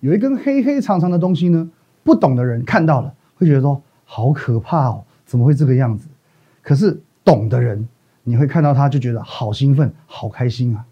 有一根黑黑长长的东西呢，不懂的人看到了会觉得说好可怕哦，怎么会这个样子？可是懂的人，你会看到他就觉得好兴奋、好开心啊。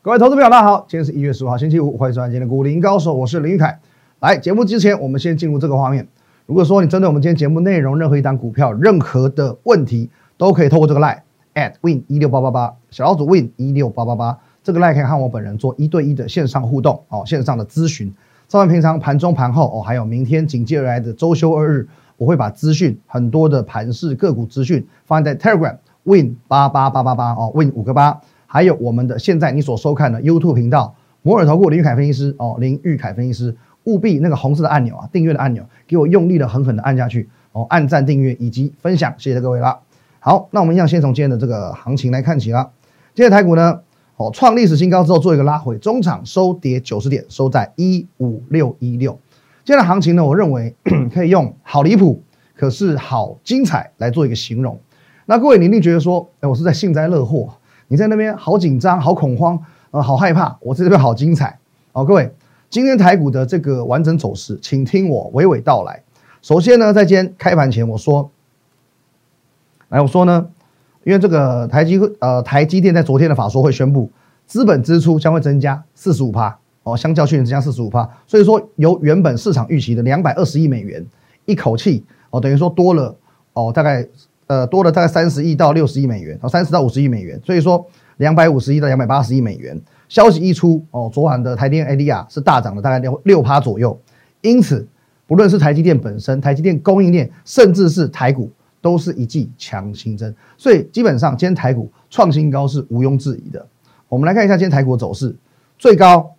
各位投资朋友，大家好，今天是一月十五号，星期五，欢迎收看今天的股林高手，我是林玉凯。来，节目之前，我们先进入这个画面。如果说你针对我们今天节目内容任何一档股票任何的问题，都可以透过这个 line at win 一六八八八小老鼠 win 一六八八八这个 line 可以和我本人做一对一的线上互动哦，线上的咨询。照完平常盘中盘后哦，还有明天紧接而来的周休二日，我会把资讯很多的盘市个股资讯放在 Telegram win 八八八八八哦，win 五个八。还有我们的现在你所收看的 YouTube 频道摩尔投顾林玉凯分析师哦，林玉凯分析师，务必那个红色的按钮啊，订阅的按钮，给我用力的狠狠的按下去哦，按赞、订阅以及分享，谢谢各位啦。好，那我们一样先从今天的这个行情来看起啦。今天台股呢，哦创历史新高之后做一个拉回，中场收跌九十点，收在一五六一六。今天的行情呢，我认为 可以用好离谱，可是好精彩来做一个形容。那各位你一定觉得说，哎，我是在幸灾乐祸。你在那边好紧张、好恐慌，呃，好害怕。我在这边好精彩。好，各位，今天台股的这个完整走势，请听我娓娓道来。首先呢，在今天开盘前，我说，来，我说呢，因为这个台积呃台积电在昨天的法说会宣布，资本支出将会增加四十五趴哦，相较去年增加四十五趴，所以说由原本市场预期的两百二十亿美元，一口气哦，等于说多了哦，大概。呃，多了大概三十亿到六十亿美元，哦，三十到五十亿美元，所以说两百五十亿到两百八十亿美元。消息一出，哦，昨晚的台电 ADR 是大涨了大概六六趴左右。因此，不论是台积电本身、台积电供应链，甚至是台股，都是一剂强心针。所以基本上，今天台股创新高是毋庸置疑的。我们来看一下今天台股的走势，最高，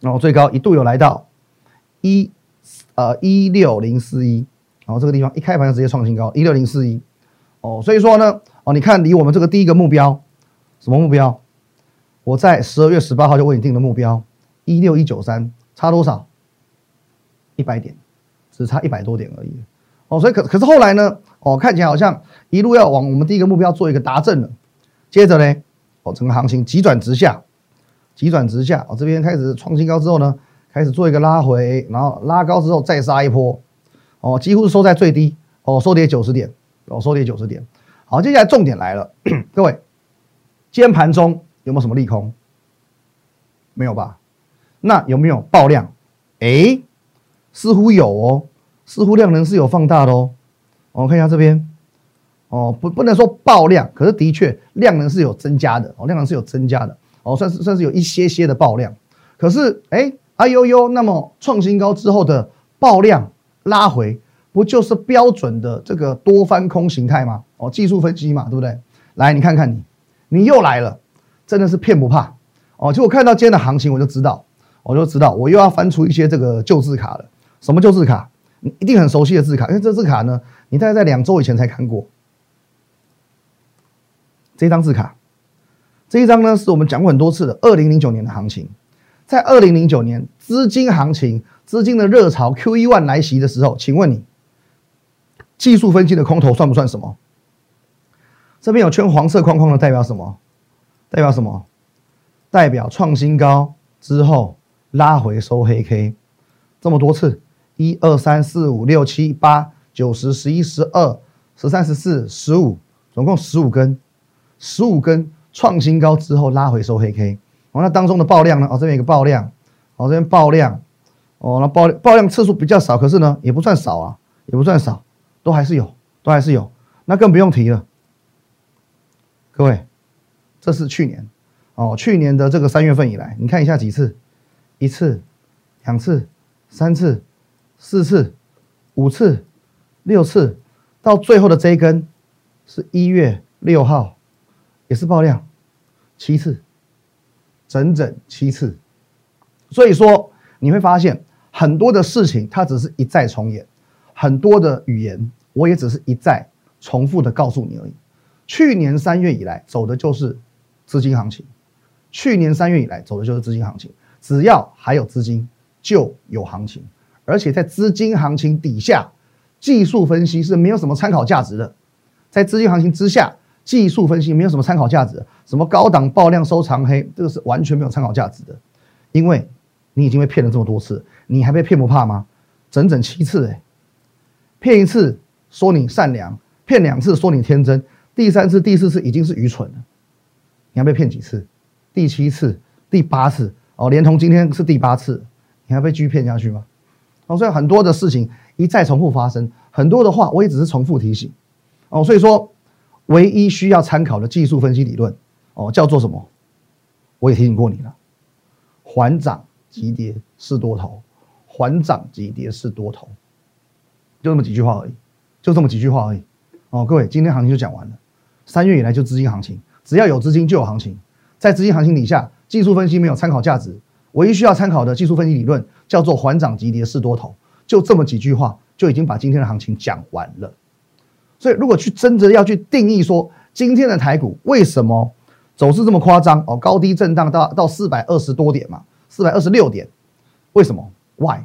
然后最高一度有来到一呃一六零四一。然后这个地方一开盘就直接创新高，一六零四一，哦，所以说呢，哦，你看离我们这个第一个目标，什么目标？我在十二月十八号就为你定的目标，一六一九三，差多少？一百点，只差一百多点而已。哦，所以可可是后来呢，哦，看起来好像一路要往我们第一个目标做一个达阵了。接着呢，哦，整个行情急转直下，急转直下，哦，这边开始创新高之后呢，开始做一个拉回，然后拉高之后再杀一波。哦，几乎是收在最低哦，收跌九十点哦，收跌九十点。好，接下来重点来了，各位，今天盘中有没有什么利空？没有吧？那有没有爆量？哎，似乎有哦，似乎量能是有放大的哦。我们看一下这边，哦，不不能说爆量，可是的确量能是有增加的哦，量能是有增加的哦，算是算是有一些些的爆量。可是哎，哎呦呦，那么创新高之后的爆量。拉回不就是标准的这个多翻空形态吗？哦，技术分析嘛，对不对？来，你看看你，你又来了，真的是骗不怕哦！就我看到今天的行情，我就知道，我就知道我又要翻出一些这个旧字卡了。什么旧字卡？你一定很熟悉的字卡，因为这字卡呢，你大概在两周以前才看过。这张字卡，这一张呢，是我们讲过很多次的二零零九年的行情，在二零零九年资金行情。资金的热潮 Q E 万来袭的时候，请问你技术分析的空头算不算什么？这边有圈黄色框框的代表什么？代表什么？代表创新高之后拉回收黑 K，这么多次，一二三四五六七八九十十一十二十三十四十五，总共十五根，十五根创新高之后拉回收黑 K。哦，那当中的爆量呢？哦，这边有个爆量，哦，这边爆量。哦，那爆爆量次数比较少，可是呢，也不算少啊，也不算少，都还是有，都还是有，那更不用提了。各位，这是去年，哦，去年的这个三月份以来，你看一下几次，一次、两次、三次、四次、五次、六次，到最后的这一根是一月六号，也是爆量，七次，整整七次，所以说。你会发现很多的事情，它只是一再重演；很多的语言，我也只是一再重复的告诉你而已。去年三月以来走的就是资金行情，去年三月以来走的就是资金行情。只要还有资金，就有行情。而且在资金行情底下，技术分析是没有什么参考价值的。在资金行情之下，技术分析没有什么参考价值，什么高档爆量收长黑，这个是完全没有参考价值的，因为你已经被骗了这么多次，你还被骗不怕吗？整整七次哎，骗一次说你善良，骗两次说你天真，第三次、第四次已经是愚蠢了，你还被骗几次？第七次、第八次哦，连同今天是第八次，你还被继续骗下去吗？哦，所以很多的事情一再重复发生，很多的话我也只是重复提醒。哦，所以说唯一需要参考的技术分析理论，哦，叫做什么？我也提醒过你了，缓涨急跌是多头，缓涨急跌是多头，就这么几句话而已，就这么几句话而已。哦，各位，今天行情就讲完了。三月以来就资金行情，只要有资金就有行情，在资金行情底下，技术分析没有参考价值，唯一需要参考的技术分析理论叫做缓涨急跌是多头，就这么几句话就已经把今天的行情讲完了。所以，如果去真的要去定义说今天的台股为什么走势这么夸张哦，高低震荡到到四百二十多点嘛，四百二十六点，为什么？Why？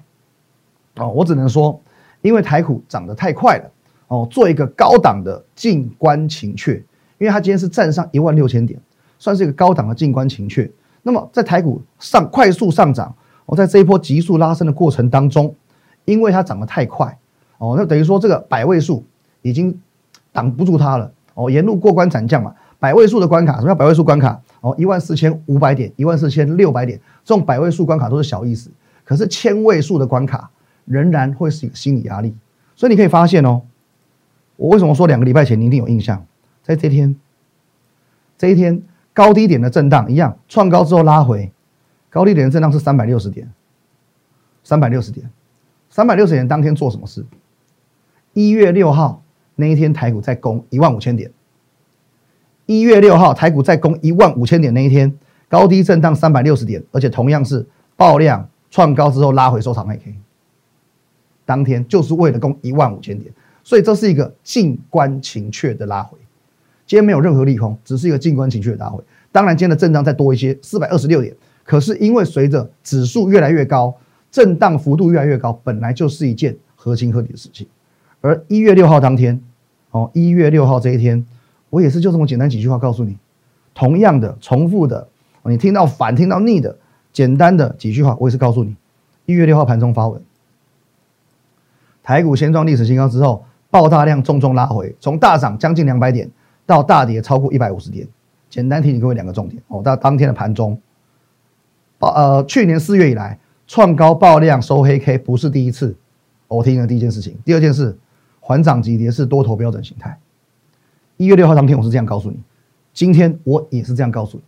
哦，我只能说，因为台股涨得太快了哦，做一个高档的静观情却，因为它今天是站上一万六千点，算是一个高档的静观情却。那么在台股上快速上涨，我在这一波急速拉升的过程当中，因为它涨得太快哦，那等于说这个百位数。已经挡不住它了哦，沿路过关斩将嘛，百位数的关卡，什么叫百位数关卡？哦，一万四千五百点，一万四千六百点，这种百位数关卡都是小意思，可是千位数的关卡仍然会是一个心理压力。所以你可以发现哦，我为什么说两个礼拜前你一定有印象，在这天，这一天高低点的震荡一样，创高之后拉回，高低点的震荡是三百六十点，三百六十点，三百六十点当天做什么事？一月六号那一天，台股在攻一万五千点。一月六号，台股在攻一万五千点那一天，高低震荡三百六十点，而且同样是爆量创高之后拉回收长黑 K。当天就是为了攻一万五千点，所以这是一个静观情却的拉回。今天没有任何利空，只是一个静观情却的拉回。当然，今天的震荡再多一些，四百二十六点。可是因为随着指数越来越高，震荡幅度越来越高，本来就是一件合情合理的事情。而一月六号当天，哦，一月六号这一天，我也是就这么简单几句话告诉你，同样的、重复的，你听到反、听到腻的，简单的几句话，我也是告诉你，一月六号盘中发文，台股先创历史新高之后，爆大量重重拉回，从大涨将近两百点到大跌超过一百五十点，简单提醒各位两个重点哦，到当天的盘中，呃，去年四月以来创高爆量收黑 K 不是第一次，我提醒的第一件事情，第二件事。缓涨急跌是多头标准形态。一月六号当天我是这样告诉你，今天我也是这样告诉你。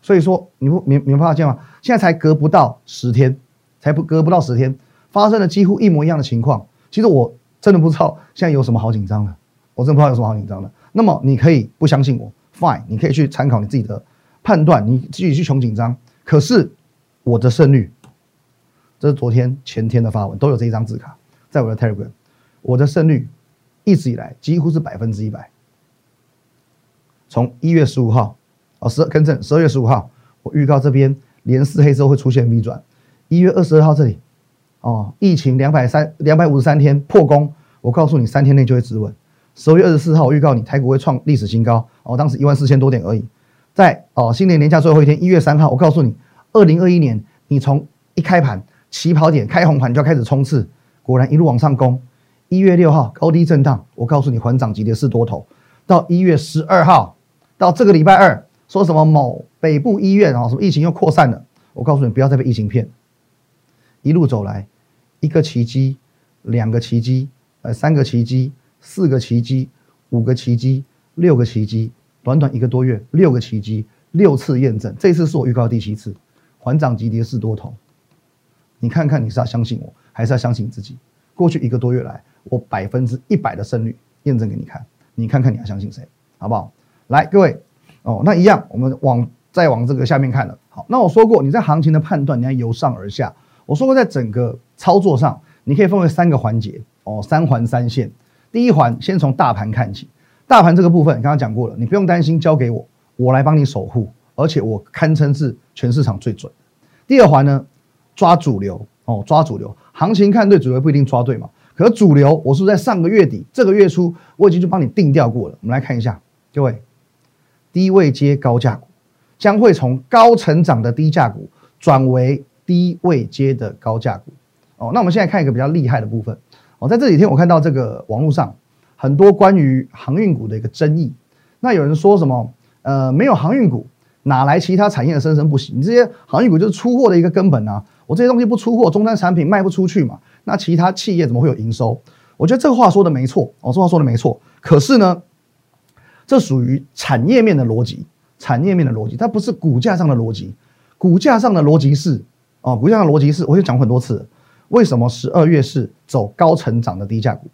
所以说你不明明发现吗？现在才隔不到十天，才不隔不到十天，发生了几乎一模一样的情况。其实我真的不知道现在有什么好紧张的，我真的不知道有什么好紧张的。那么你可以不相信我，fine，你可以去参考你自己的判断，你自己去穷紧张。可是我的胜率，这是昨天前天的发文都有这一张字卡在我的 Telegram。我的胜率一直以来几乎是百分之一百。从一月十五号，哦，十更正，十二月十五号，我预告这边连四黑之后会出现 V 转。一月二十二号这里，哦，疫情两百三两百五十三天破功，我告诉你三天内就会止稳。十二月二十四号，我预告你台股会创历史新高，哦，当时一万四千多点而已。在哦新年年假最后一天，一月三号，我告诉你，二零二一年你从一开盘起跑点开红盘就要开始冲刺，果然一路往上攻。一月六号高低震荡，我告诉你缓涨急跌是多头。到一月十二号，到这个礼拜二，说什么某北部医院啊，什么疫情又扩散了，我告诉你不要再被疫情骗。一路走来，一个奇迹，两个奇迹，呃，三个奇迹，四个奇迹，五个奇迹，六个奇迹，短短一个多月，六个奇迹，六次验证，这次是我预告第七次，缓涨急跌是多头。你看看你是要相信我，还是要相信自己？过去一个多月来。我百分之一百的胜率验证给你看，你看看你要相信谁，好不好？来，各位哦，那一样，我们往再往这个下面看了。好，那我说过，你在行情的判断，你要由上而下。我说过，在整个操作上，你可以分为三个环节哦，三环三线。第一环，先从大盘看起，大盘这个部分刚刚讲过了，你不用担心，交给我，我来帮你守护，而且我堪称是全市场最准。第二环呢，抓主流哦，抓主流，行情看对，主流不一定抓对嘛。可主流，我是在上个月底、这个月初，我已经去帮你定调过了。我们来看一下，各位，低位接高价股将会从高成长的低价股转为低位接的高价股。哦，那我们现在看一个比较厉害的部分。哦，在这几天我看到这个网络上很多关于航运股的一个争议。那有人说什么？呃，没有航运股，哪来其他产业的生生不息？你这些航运股就是出货的一个根本啊！我这些东西不出货，终端产品卖不出去嘛？那其他企业怎么会有营收？我觉得这话说的没错，哦，这话说的没错。可是呢，这属于产业面的逻辑，产业面的逻辑，它不是股价上的逻辑。股价上的逻辑是，哦，股价上的逻辑是，我就讲过很多次。为什么十二月是走高成长的低价股？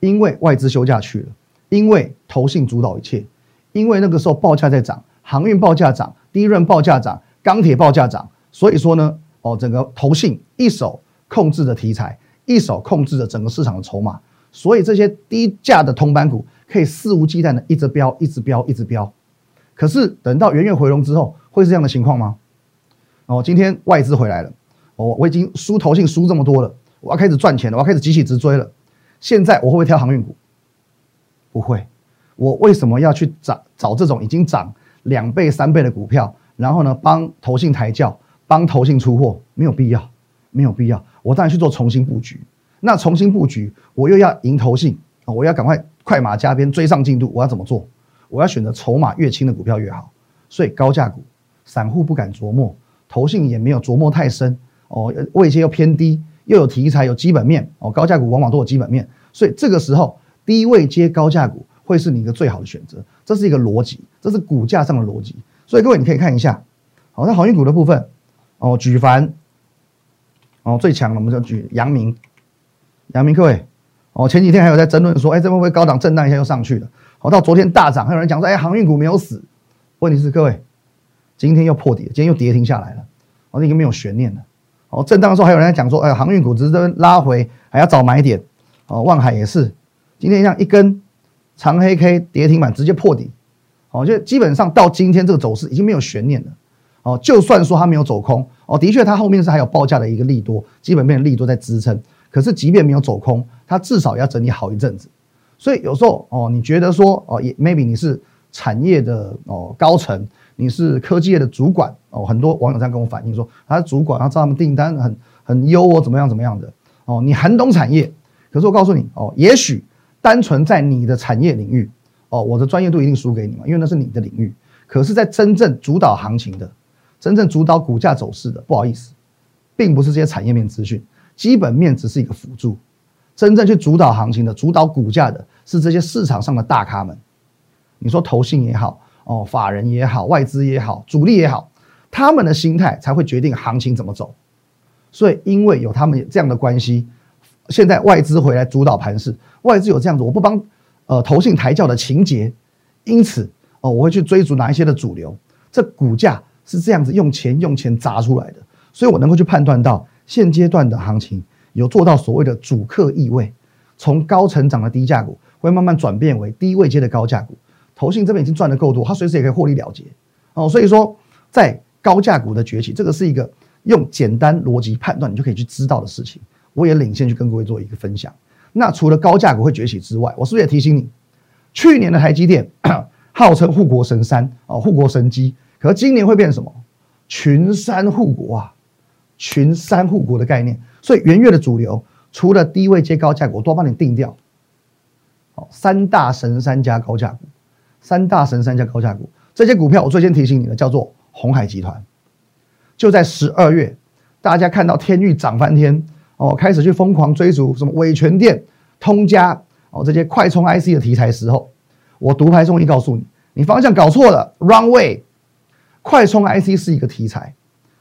因为外资休假去了，因为投信主导一切，因为那个时候报价在涨，航运报价涨，低润报价涨，钢铁报价涨，所以说呢，哦，整个投信一手控制的题材，一手控制着整个市场的筹码，所以这些低价的铜板股可以肆无忌惮的一直飙，一直飙，一直飙。可是等到元月回笼之后，会是这样的情况吗？哦，今天外资回来了。我我已经输投信输这么多了，我要开始赚钱了，我要开始急起直追了。现在我会不会挑航运股？不会。我为什么要去找找这种已经涨两倍三倍的股票？然后呢，帮投信抬轿，帮投信出货，没有必要，没有必要。我当然去做重新布局。那重新布局，我又要赢投信！我要赶快快马加鞭追上进度。我要怎么做？我要选择筹码越轻的股票越好。所以高价股，散户不敢琢磨，投信也没有琢磨太深。哦，位阶又偏低，又有题材，有基本面哦。高价股往往都有基本面，所以这个时候低位接高价股会是你一个最好的选择。这是一个逻辑，这是股价上的逻辑。所以各位你可以看一下，好，那航运股的部分哦，举凡哦最强的我们就举阳明，阳明各位哦，前几天还有在争论说，哎，这会不会高档震荡一下又上去了？好，到昨天大涨，还有人讲说，哎，航运股没有死。问题是各位，今天又破底，今天又跌停下来了，哦，已经没有悬念了。哦，震荡的时候还有人在讲说，哎，航运股只是这边拉回，还要找买点。哦，望海也是，今天像一根长黑 K 跌停板直接破底。哦，就基本上到今天这个走势已经没有悬念了。哦，就算说它没有走空，哦，的确它后面是还有报价的一个利多，基本面的利多在支撑。可是即便没有走空，它至少要整理好一阵子。所以有时候哦，你觉得说哦，也 maybe 你是产业的哦高层。你是科技业的主管哦，很多网友这样跟我反映说，他是主管，然后他们订单很很优哦，怎么样怎么样的哦，你很懂产业，可是我告诉你哦，也许单纯在你的产业领域哦，我的专业度一定输给你嘛，因为那是你的领域。可是，在真正主导行情的、真正主导股价走势的，不好意思，并不是这些产业面资讯，基本面只是一个辅助，真正去主导行情的、主导股价的，是这些市场上的大咖们。你说投信也好。哦，法人也好，外资也好，主力也好，他们的心态才会决定行情怎么走。所以，因为有他们这样的关系，现在外资回来主导盘势，外资有这样子，我不帮呃投信抬轿的情节，因此哦，我会去追逐哪一些的主流，这股价是这样子用钱用钱砸出来的，所以我能够去判断到现阶段的行情有做到所谓的主客意味，从高成长的低价股会慢慢转变为低位阶的高价股。投信这边已经赚的够多，它随时也可以获利了结哦。所以说，在高价股的崛起，这个是一个用简单逻辑判断你就可以去知道的事情。我也领先去跟各位做一个分享。那除了高价股会崛起之外，我是不是也提醒你，去年的台积电 号称护国神山啊，护国神机，可今年会变什么？群山护国啊，群山护国的概念。所以元月的主流，除了低位接高价股，我多帮你定掉。好，三大神山加高价股。三大神三家高价股，这些股票我最先提醒你的叫做红海集团。就在十二月，大家看到天域涨翻天哦，开始去疯狂追逐什么伟全电、通家哦这些快充 IC 的题材时候，我独排众议告诉你，你方向搞错了，runway。快充 IC 是一个题材，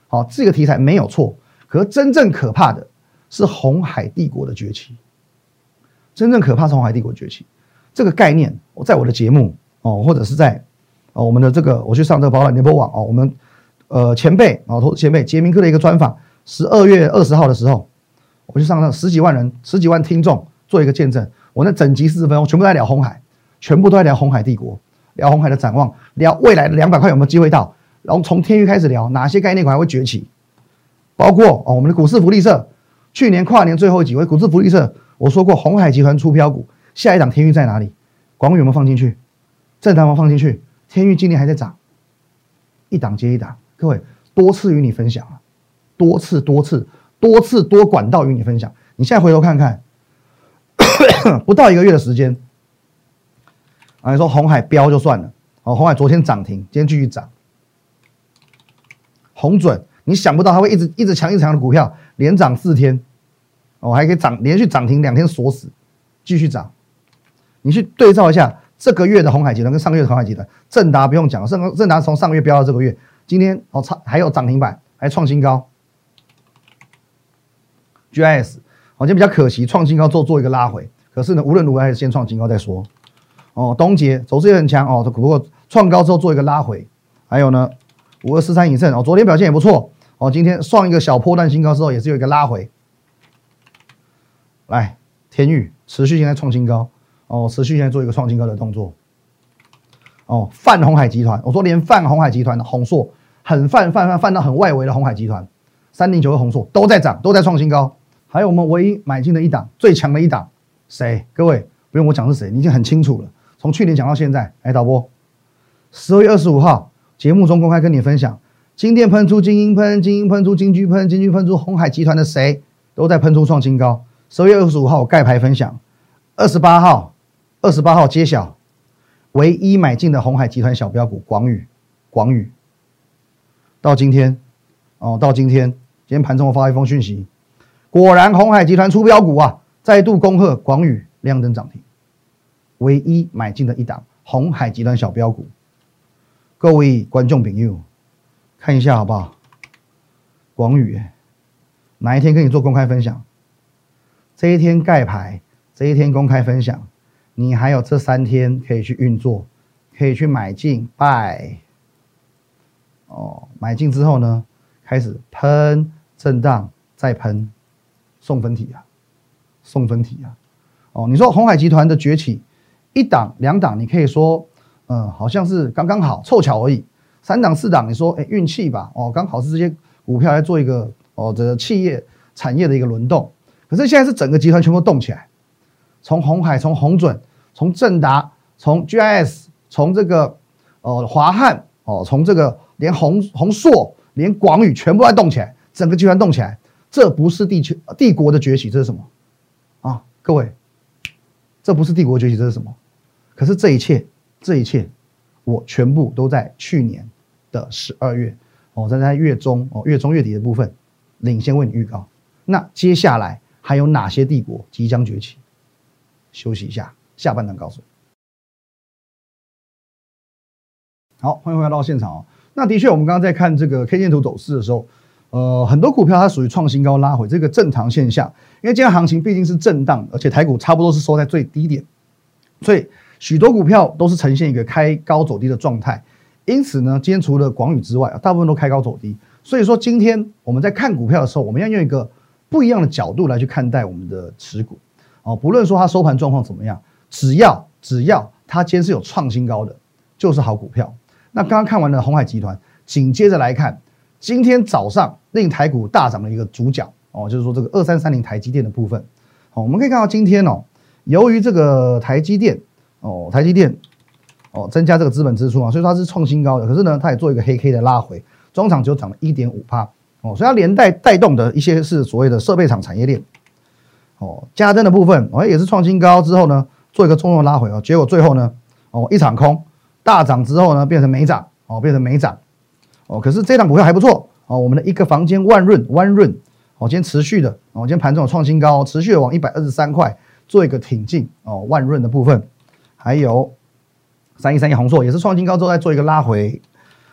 好，这个题材没有错，可真正可怕的是红海帝国的崛起。真正可怕是红海帝国崛起这个概念，我在我的节目。哦，或者是在，哦，我们的这个，我去上这个保暖联播网哦，我们，呃，前辈哦，投资前辈杰明科的一个专访，十二月二十号的时候，我去上了十几万人，十几万听众做一个见证，我那整集四十分钟全部在聊红海，全部都在聊红海帝国，聊红海的展望，聊未来的两百块有没有机会到，然后从天域开始聊哪些概念股还会崛起，包括哦，我们的股市福利社，去年跨年最后几位股市福利社我说过红海集团出标股，下一档天域在哪里？广宇有没有放进去？正达有放进去？天域今年还在涨，一档接一档，各位多次与你分享啊，多次多次多次多管道与你分享。你现在回头看看，不到一个月的时间，啊，你说红海飙就算了，哦，红海昨天涨停，今天继续涨，红准，你想不到它会一直一直强一直强的股票，连涨四天，哦，还可以涨连续涨停两天锁死，继续涨，你去对照一下这个月的红海集团跟上个月的红海集团，正达不用讲，正正达从上个月飙到这个月，今天哦差还有涨停板，还创新高。，GIS。好，像比较可惜，创新高之后做一个拉回，可是呢，无论如何还是先创新高再说。哦，东杰走势也很强哦，不过创高之后做一个拉回，还有呢，五二四三以盛哦，昨天表现也不错哦，今天创一个小破段新高之后也是有一个拉回。来，天域持续性在创新高哦，持续性在做一个创新高的动作。哦，泛红海集团，我说连泛红海集团的红硕很泛泛泛泛到很外围的红海集团，三零九的红硕都在涨，都在创新高。还有我们唯一买进的一档最强的一档，谁？各位不用我讲是谁，你已经很清楚了。从去年讲到现在，哎，导播，十二月二十五号节目中公开跟你分享，金店喷出金鹰喷，金鹰喷出金居喷，金居喷出红海集团的谁都在喷出创新高。十二月二十五号盖牌分享，二十八号，二十八号揭晓，唯一买进的红海集团小标股广宇，广宇，到今天，哦，到今天，今天盘中我发一封讯息。果然，红海集团出标股啊，再度恭贺广宇亮灯涨停，唯一买进的一档红海集团小标股。各位观众朋友，看一下好不好？广宇哪一天跟你做公开分享？这一天盖牌，这一天公开分享，你还有这三天可以去运作，可以去买进拜。哦，买进之后呢，开始喷震荡，再喷。送分题啊，送分题啊，哦，你说红海集团的崛起，一档两档，你可以说，嗯，好像是刚刚好凑巧而已。三档四档，你说，哎，运气吧，哦，刚好是这些股票来做一个哦，这个企业产业的一个轮动。可是现在是整个集团全部动起来，从红海，从红准，从正达，从 GIS，从这个哦华汉，哦，从这个连红红硕，连广宇全部在动起来，整个集团动起来。这不是地球帝国的崛起，这是什么啊？各位，这不是帝国崛起，这是什么？可是这一切，这一切，我全部都在去年的十二月，哦，在在月中哦，月中月底的部分，领先为你预告。那接下来还有哪些帝国即将崛起？休息一下，下半段告诉你。好，欢迎回来到现场哦。那的确，我们刚刚在看这个 K 线图走势的时候。呃，很多股票它属于创新高拉回这个正常现象，因为今天行情毕竟是震荡，而且台股差不多是收在最低点，所以许多股票都是呈现一个开高走低的状态。因此呢，今天除了广宇之外，大部分都开高走低。所以说，今天我们在看股票的时候，我们要用一个不一样的角度来去看待我们的持股。哦，不论说它收盘状况怎么样，只要只要它今天是有创新高的，就是好股票。那刚刚看完了红海集团，紧接着来看。今天早上令台股大涨的一个主角哦，就是说这个二三三零台积电的部分，哦，我们可以看到今天哦，由于这个台积电哦，台积电哦增加这个资本支出啊，所以它是创新高的。可是呢，它也做一个黑 K 的拉回，中场就涨了一点五帕哦，所以它连带带动的一些是所谓的设备厂产业链哦，加灯的部分哦也是创新高之后呢，做一个重要拉回哦，结果最后呢哦一场空大涨之后呢变成没涨哦，变成没涨。哦，可是这档股票还不错哦，我们的一个房间万润万润，哦，今天持续的哦，今天盘中创新高，持续的往一百二十三块做一个挺进哦，万润的部分，还有三一三一红硕也是创新高之后再做一个拉回，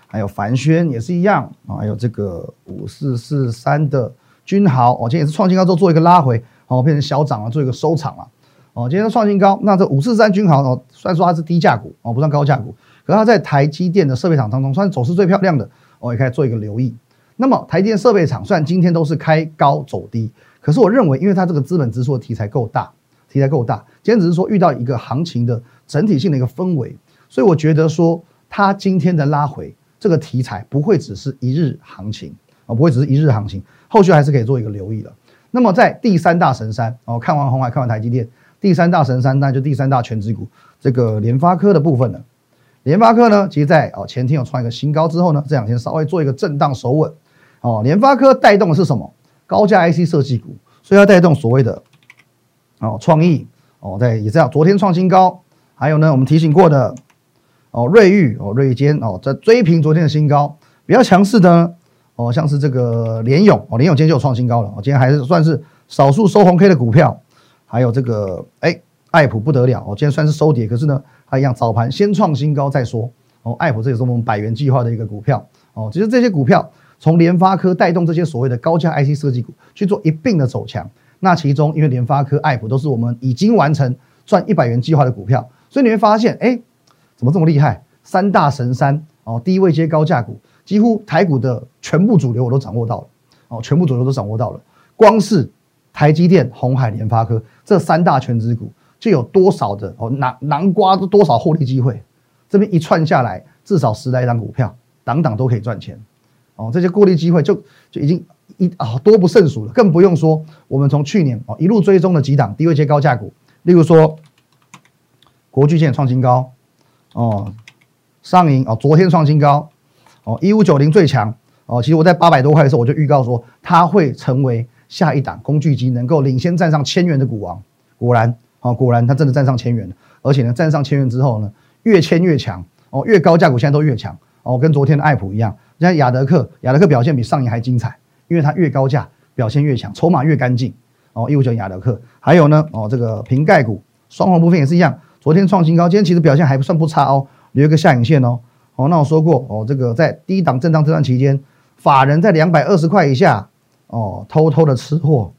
还有凡轩也是一样啊，还有这个五四四三的君豪哦，今天也是创新高之后做一个拉回，哦，变成小涨了，做一个收场了，哦，今天创新高，那这五四三君豪哦，虽然说它是低价股哦，不算高价股，可是它在台积电的设备厂当中算是走势最漂亮的。我也可以做一个留意。那么台积电设备厂虽然今天都是开高走低，可是我认为，因为它这个资本支出的题材够大，题材够大，今天只是说遇到一个行情的整体性的一个氛围，所以我觉得说它今天的拉回这个题材不会只是一日行情啊，不会只是一日行情，后续还是可以做一个留意的。那么在第三大神山哦，看完红海，看完台积电，第三大神山那就第三大全职股这个联发科的部分了。联发科呢，其实在哦前天有创一个新高之后呢，这两天稍微做一个震荡守稳。哦，联发科带动的是什么？高价 IC 设计股，所以要带动所谓的哦创意哦，在也这样，昨天创新高，还有呢，我们提醒过的哦瑞昱哦瑞坚哦在追平昨天的新高，比较强势的。哦，像是这个联勇哦，联勇今天就有创新高了哦，今天还是算是少数收红 K 的股票，还有这个哎，爱普不得了哦，今天算是收跌，可是呢，它一样早盘先创新高再说哦，爱普这也是我们百元计划的一个股票哦，其实这些股票从联发科带动这些所谓的高价 IC 设计股去做一并的走强，那其中因为联发科、爱普都是我们已经完成赚一百元计划的股票，所以你会发现哎，怎么这么厉害？三大神山哦，低位接高价股。几乎台股的全部主流我都掌握到了，哦，全部主流都掌握到了。光是台积电、红海、联发科这三大全资股，就有多少的哦南南瓜都多少获利机会？这边一串下来，至少十来张股票，档档都可以赚钱。哦，这些获利机会就就已经一啊多不胜数了，更不用说我们从去年哦一路追踪的几档低位接高价股，例如说国巨现创新高，哦，上银哦昨天创新高。哦，一五九零最强哦，其实我在八百多块的时候，我就预告说它会成为下一档工具机，能够领先站上千元的股王。果然，哦，果然它真的站上千元了，而且呢，站上千元之后呢，越签越强哦，越高价股现在都越强哦，跟昨天的爱普一样。像亚德克，亚德克表现比上一还精彩，因为它越高价表现越强，筹码越干净哦。一五九亚德克，还有呢哦，这个瓶盖股双红部分也是一样，昨天创新高，今天其实表现还不算不差哦，留一个下影线哦。哦，那我说过哦，这个在低档震荡这段期间，法人在两百二十块以下哦，偷偷的吃货，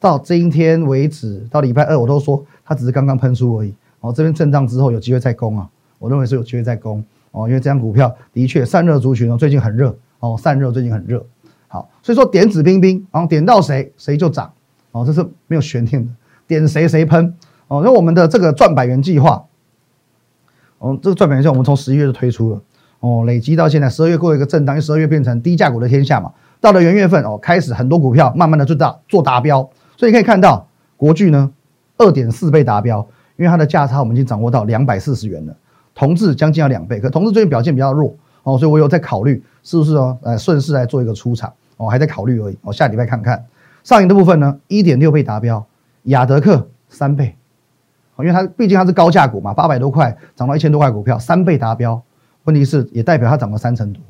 到今天为止，到礼拜二我都说它只是刚刚喷出而已。哦，这边震荡之后有机会再攻啊，我认为是有机会再攻哦，因为这张股票的确散热族群哦，最近很热哦，散热最近很热。好，所以说点指兵兵，然后点到谁谁就涨哦，这是没有悬念的，点谁谁喷哦。那我们的这个赚百元计划。哦，这个赚百元计划我们从十一月就推出了，哦，累积到现在十二月过一个震荡，因为十二月变成低价股的天下嘛。到了元月份哦，开始很多股票慢慢的做大做达标，所以你可以看到国巨呢二点四倍达标，因为它的价差我们已经掌握到两百四十元了，同质将近要两倍，可同质最近表现比较弱哦，所以我有在考虑是不是哦，呃顺势来做一个出场哦，还在考虑而已，哦下礼拜看看。上影的部分呢一点六倍达标，雅德克三倍。因为它毕竟它是高价股嘛，八百多块涨到一千多块股票，三倍达标。问题是也代表它涨了三成多，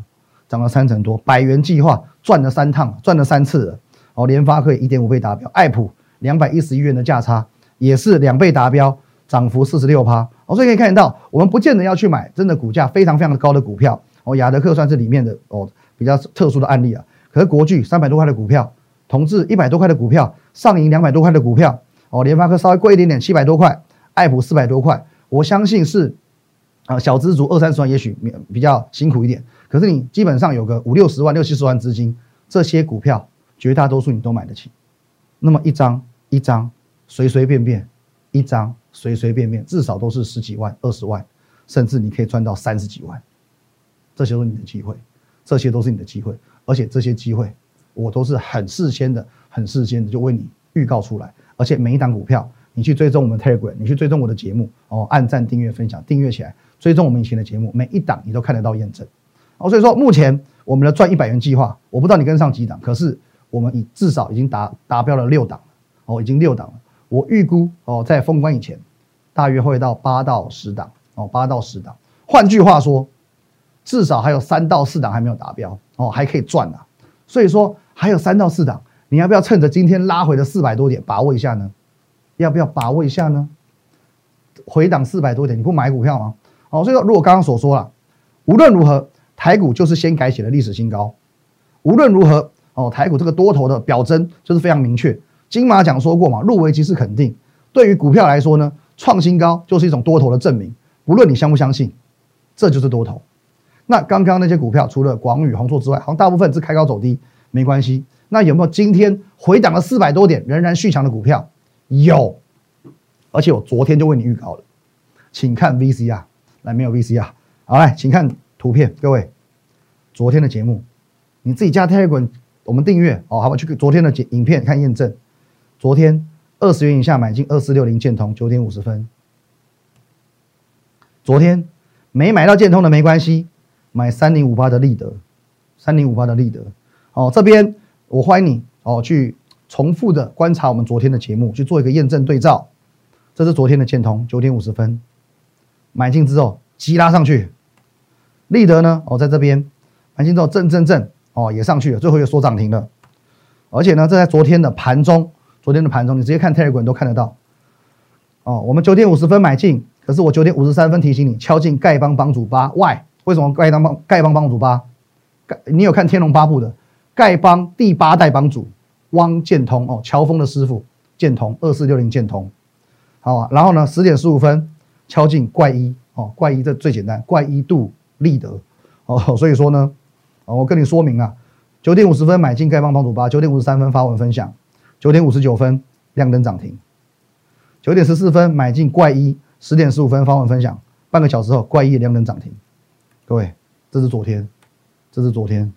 涨了三成多，百元计划赚了三趟，赚了三次了。哦，联发科一点五倍达标，爱普两百一十一元的价差也是两倍达标，涨幅四十六趴。哦，所以可以看得到，我们不见得要去买真的股价非常非常高的股票。哦，亚德克算是里面的哦比较特殊的案例啊。可是国巨三百多块的股票，同志一百多块的股票，上银两百多块的股票，哦，联发科稍微贵一点点，七百多块。爱普四百多块，我相信是啊，小资族二三十万也许比较辛苦一点，可是你基本上有个五六十万、六七十万资金，这些股票绝大多数你都买得起。那么一张一张随随便便，一张随随便便，至少都是十几万、二十万，甚至你可以赚到三十几万，这些都是你的机会，这些都是你的机会，而且这些机会我都是很事先的、很事先的就为你预告出来，而且每一档股票。你去追踪我们 Telegram，你去追踪我的节目哦，按赞、订阅、分享，订阅起来，追踪我们以前的节目，每一档你都看得到验证哦。所以说，目前我们的赚一百元计划，我不知道你跟上几档，可是我们已至少已经达达标了六档哦，已经六档了。我预估哦，在封关以前，大约会到八到十档哦，八到十档。换句话说，至少还有三到四档还没有达标哦，还可以赚啊。所以说，还有三到四档，你要不要趁着今天拉回的四百多点把握一下呢？要不要把握一下呢？回档四百多点，你不买股票吗？哦，所以说，如果刚刚所说了，无论如何，台股就是先改写了历史新高。无论如何，哦，台股这个多头的表征就是非常明确。金马奖说过嘛，入围即是肯定。对于股票来说呢，创新高就是一种多头的证明。不论你相不相信，这就是多头。那刚刚那些股票，除了广宇、宏硕之外，好像大部分是开高走低，没关系。那有没有今天回档了四百多点，仍然续强的股票？有，而且我昨天就为你预告了，请看 VCR，来没有 VCR，好来，请看图片，各位，昨天的节目，你自己加 Telegram，我们订阅哦，好吧，去昨天的影片看验证，昨天二十元以下买进二四六零建通九点五十分。昨天没买到建通的没关系，买三零五八的立德，三零五八的立德。哦，这边我欢迎你哦，去重复的观察我们昨天的节目，去做一个验证对照。这是昨天的建通九点五十分买进之后急拉上去，立德呢哦在这边买进之后正正正哦也上去了，最后又缩涨停了。而且呢，这在昨天的盘中，昨天的盘中你直接看 Telegram 都看得到。哦，我们九点五十分买进。可是我九点五十三分提醒你敲进丐帮帮主八，Why？为什么丐帮帮丐帮帮主八？丐你有看《天龙八部》的丐帮第八代帮主汪建通哦，乔峰的师傅建通二四六零建通，好啊。然后呢，十点十五分敲进怪一哦，怪一这最简单，怪一度立德哦。所以说呢，我跟你说明啊，九点五十分买进丐帮帮主八，九点五十三分发文分享，九点五十九分亮灯涨停，九点十四分买进怪一。十点十五分发文分享，半个小时后怪异两等涨停。各位，这是昨天，这是昨天。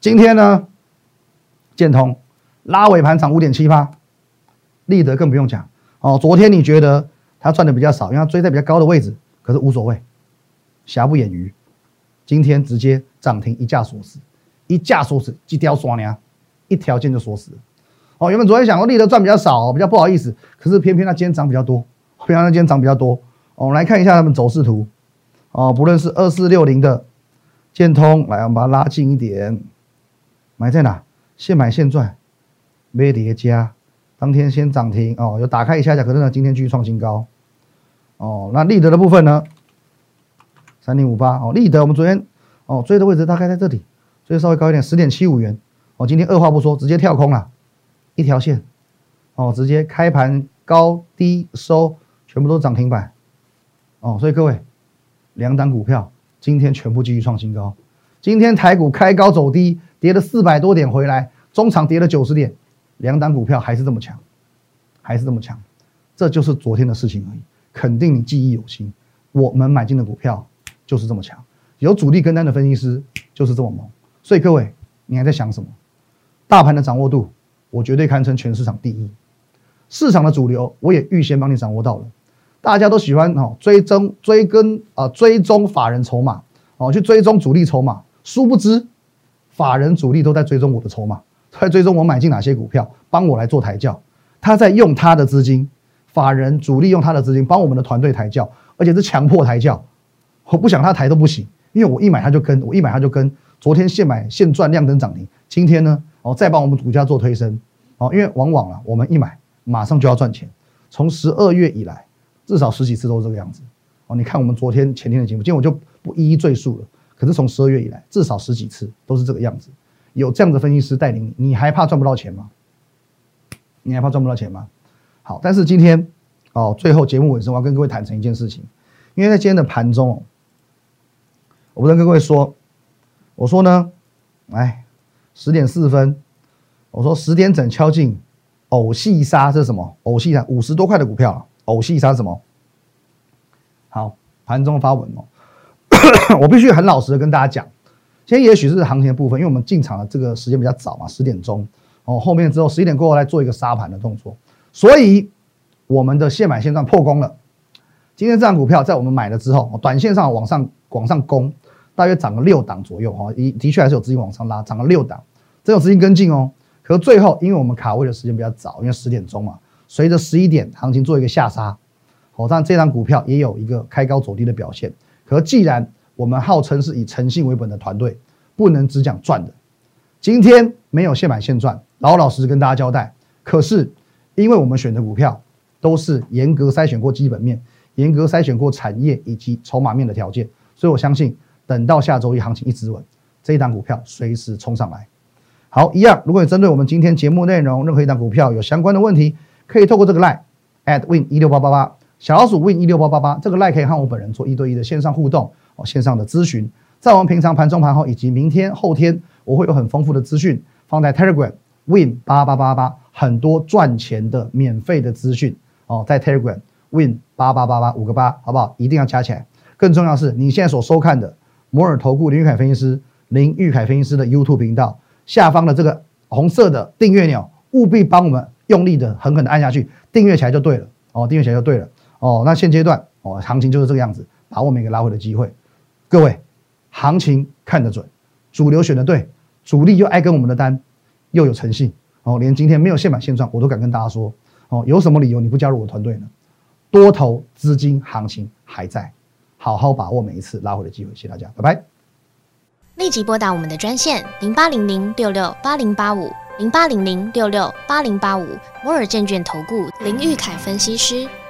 今天呢，建通拉尾盘涨五点七八，立德更不用讲哦。昨天你觉得他赚的比较少，因为他追在比较高的位置，可是无所谓，瑕不掩瑜。今天直接涨停一价锁死，一价锁死，几条刷呢？一条线就锁死。哦，原本昨天想说立德赚比较少，比较不好意思，可是偏偏它今天涨比较多。非常今天涨比较多，我们来看一下他们走势图，哦，不论是二四六零的建通，来我们把它拉近一点，买在哪？现买现赚，没叠加，当天先涨停哦，有打开一下下，可是呢今天继续创新高，哦，那立德的部分呢？三零五八哦，立德我们昨天哦追的位置大概在这里，追稍微高一点，十点七五元，哦，今天二话不说直接跳空了，一条线，哦，直接开盘高低收。全部都涨停板，哦，所以各位，两档股票今天全部继续创新高。今天台股开高走低，跌了四百多点回来，中场跌了九十点，两档股票还是这么强，还是这么强，这就是昨天的事情而已。肯定你记忆犹新，我们买进的股票就是这么强，有主力跟单的分析师就是这么猛。所以各位，你还在想什么？大盘的掌握度，我绝对堪称全市场第一。市场的主流，我也预先帮你掌握到了。大家都喜欢哦，追踪追跟啊，追踪法人筹码哦，去追踪主力筹码。殊不知，法人主力都在追踪我的筹码，在追踪我买进哪些股票，帮我来做抬轿。他在用他的资金，法人主力用他的资金帮我们的团队抬轿，而且是强迫抬轿。我不想他抬都不行，因为我一买他就跟，我一买他就跟。昨天现买现赚亮灯涨停，今天呢哦再帮我们股价做推升哦，因为往往啊我们一买马上就要赚钱。从十二月以来。至少十几次都是这个样子哦。你看我们昨天、前天的节目，今天我就不一一赘述了。可是从十二月以来，至少十几次都是这个样子。有这样的分析师带领你，你还怕赚不到钱吗？你还怕赚不到钱吗？好，但是今天哦，最后节目尾声，我要跟各位坦诚一件事情，因为在今天的盘中，我不能跟各位说，我说呢，哎，十点四分，我说十点整敲进偶戏杀，是什么？偶戏杀五十多块的股票。偶戏杀什么？好，盘中发文哦，我必须很老实的跟大家讲，今天也许是行情的部分，因为我们进场的这个时间比较早嘛，十点钟哦，后面之后十一点过后来做一个杀盘的动作，所以我们的现买现赚破功了。今天这张股票在我们买了之后，短线上往上往上攻，大约涨了六档左右哈，一的确还是有资金往上拉，涨了六档，这有资金跟进哦。可最后因为我们卡位的时间比较早，因为十点钟嘛。随着十一点行情做一个下杀，好，但这张股票也有一个开高走低的表现。可既然我们号称是以诚信为本的团队，不能只讲赚的。今天没有现买现赚，老老实实跟大家交代。可是，因为我们选的股票都是严格筛选过基本面、严格筛选过产业以及筹码面的条件，所以我相信等到下周一行情一直稳，这一档股票随时冲上来。好，一样，如果你针对我们今天节目内容任何一档股票有相关的问题，可以透过这个 line at win 一六八八八小老鼠 win 一六八八八这个 line 可以和我本人做一对一的线上互动哦，线上的咨询，在我们平常盘中盘后以及明天后天，我会有很丰富的资讯放在 Telegram win 八八八八很多赚钱的免费的资讯哦，在 Telegram win 八八八八五个八好不好？一定要加起来。更重要是你现在所收看的摩尔投顾林玉凯分析师林玉凯分析师的 YouTube 频道下方的这个红色的订阅钮，务必帮我们。用力的狠狠的按下去，订阅起来就对了哦，订阅起来就对了哦。那现阶段哦，行情就是这个样子，把握每个拉回的机会。各位，行情看得准，主流选的对，主力又爱跟我们的单，又有诚信哦，连今天没有现买现赚，我都敢跟大家说哦，有什么理由你不加入我团队呢？多头资金行情还在，好好把握每一次拉回的机会。谢谢大家，拜拜。立即拨打我们的专线零八零零六六八零八五零八零零六六八零八五摩尔证券投顾林玉凯分析师。